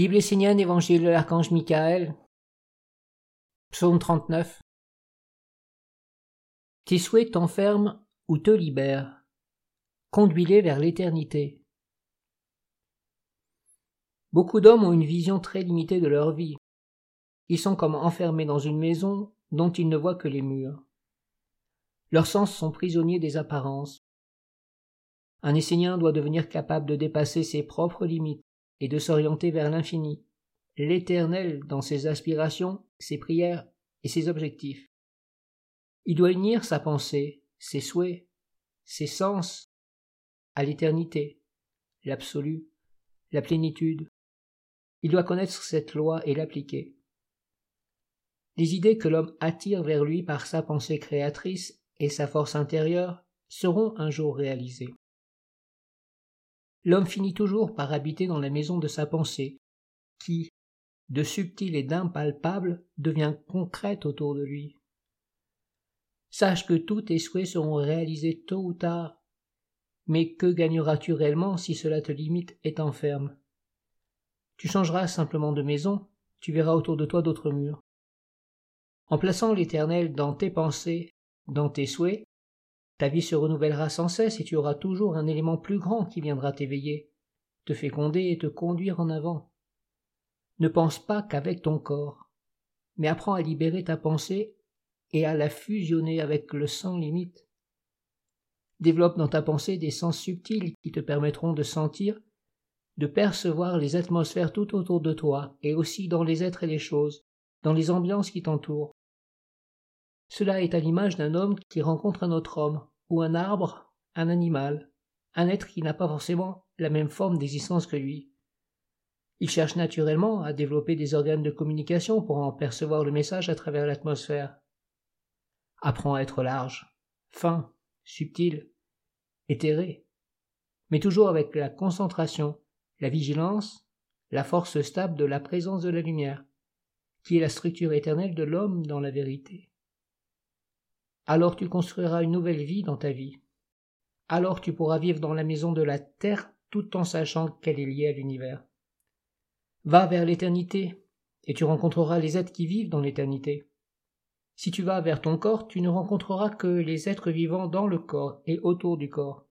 Bible essénienne, Évangile de l'archange Michael, Psaume 39. Tes souhaits t'enferment ou te libèrent. Conduis-les vers l'éternité. Beaucoup d'hommes ont une vision très limitée de leur vie. Ils sont comme enfermés dans une maison dont ils ne voient que les murs. Leurs sens sont prisonniers des apparences. Un Essénien doit devenir capable de dépasser ses propres limites et de s'orienter vers l'infini, l'éternel dans ses aspirations, ses prières et ses objectifs. Il doit unir sa pensée, ses souhaits, ses sens à l'éternité, l'absolu, la plénitude. Il doit connaître cette loi et l'appliquer. Les idées que l'homme attire vers lui par sa pensée créatrice et sa force intérieure seront un jour réalisées l'homme finit toujours par habiter dans la maison de sa pensée, qui, de subtile et d'impalpable, devient concrète autour de lui. Sache que tous tes souhaits seront réalisés tôt ou tard, mais que gagneras-tu réellement si cela te limite et t'enferme? Tu changeras simplement de maison, tu verras autour de toi d'autres murs. En plaçant l'Éternel dans tes pensées, dans tes souhaits, ta vie se renouvellera sans cesse et tu auras toujours un élément plus grand qui viendra t'éveiller, te féconder et te conduire en avant. Ne pense pas qu'avec ton corps, mais apprends à libérer ta pensée et à la fusionner avec le sans limite. Développe dans ta pensée des sens subtils qui te permettront de sentir, de percevoir les atmosphères tout autour de toi et aussi dans les êtres et les choses, dans les ambiances qui t'entourent. Cela est à l'image d'un homme qui rencontre un autre homme, ou un arbre, un animal, un être qui n'a pas forcément la même forme d'existence que lui. Il cherche naturellement à développer des organes de communication pour en percevoir le message à travers l'atmosphère. Apprends à être large, fin, subtil, éthéré, mais toujours avec la concentration, la vigilance, la force stable de la présence de la lumière, qui est la structure éternelle de l'homme dans la vérité alors tu construiras une nouvelle vie dans ta vie. Alors tu pourras vivre dans la maison de la terre tout en sachant qu'elle est liée à l'univers. Va vers l'éternité, et tu rencontreras les êtres qui vivent dans l'éternité. Si tu vas vers ton corps, tu ne rencontreras que les êtres vivants dans le corps et autour du corps.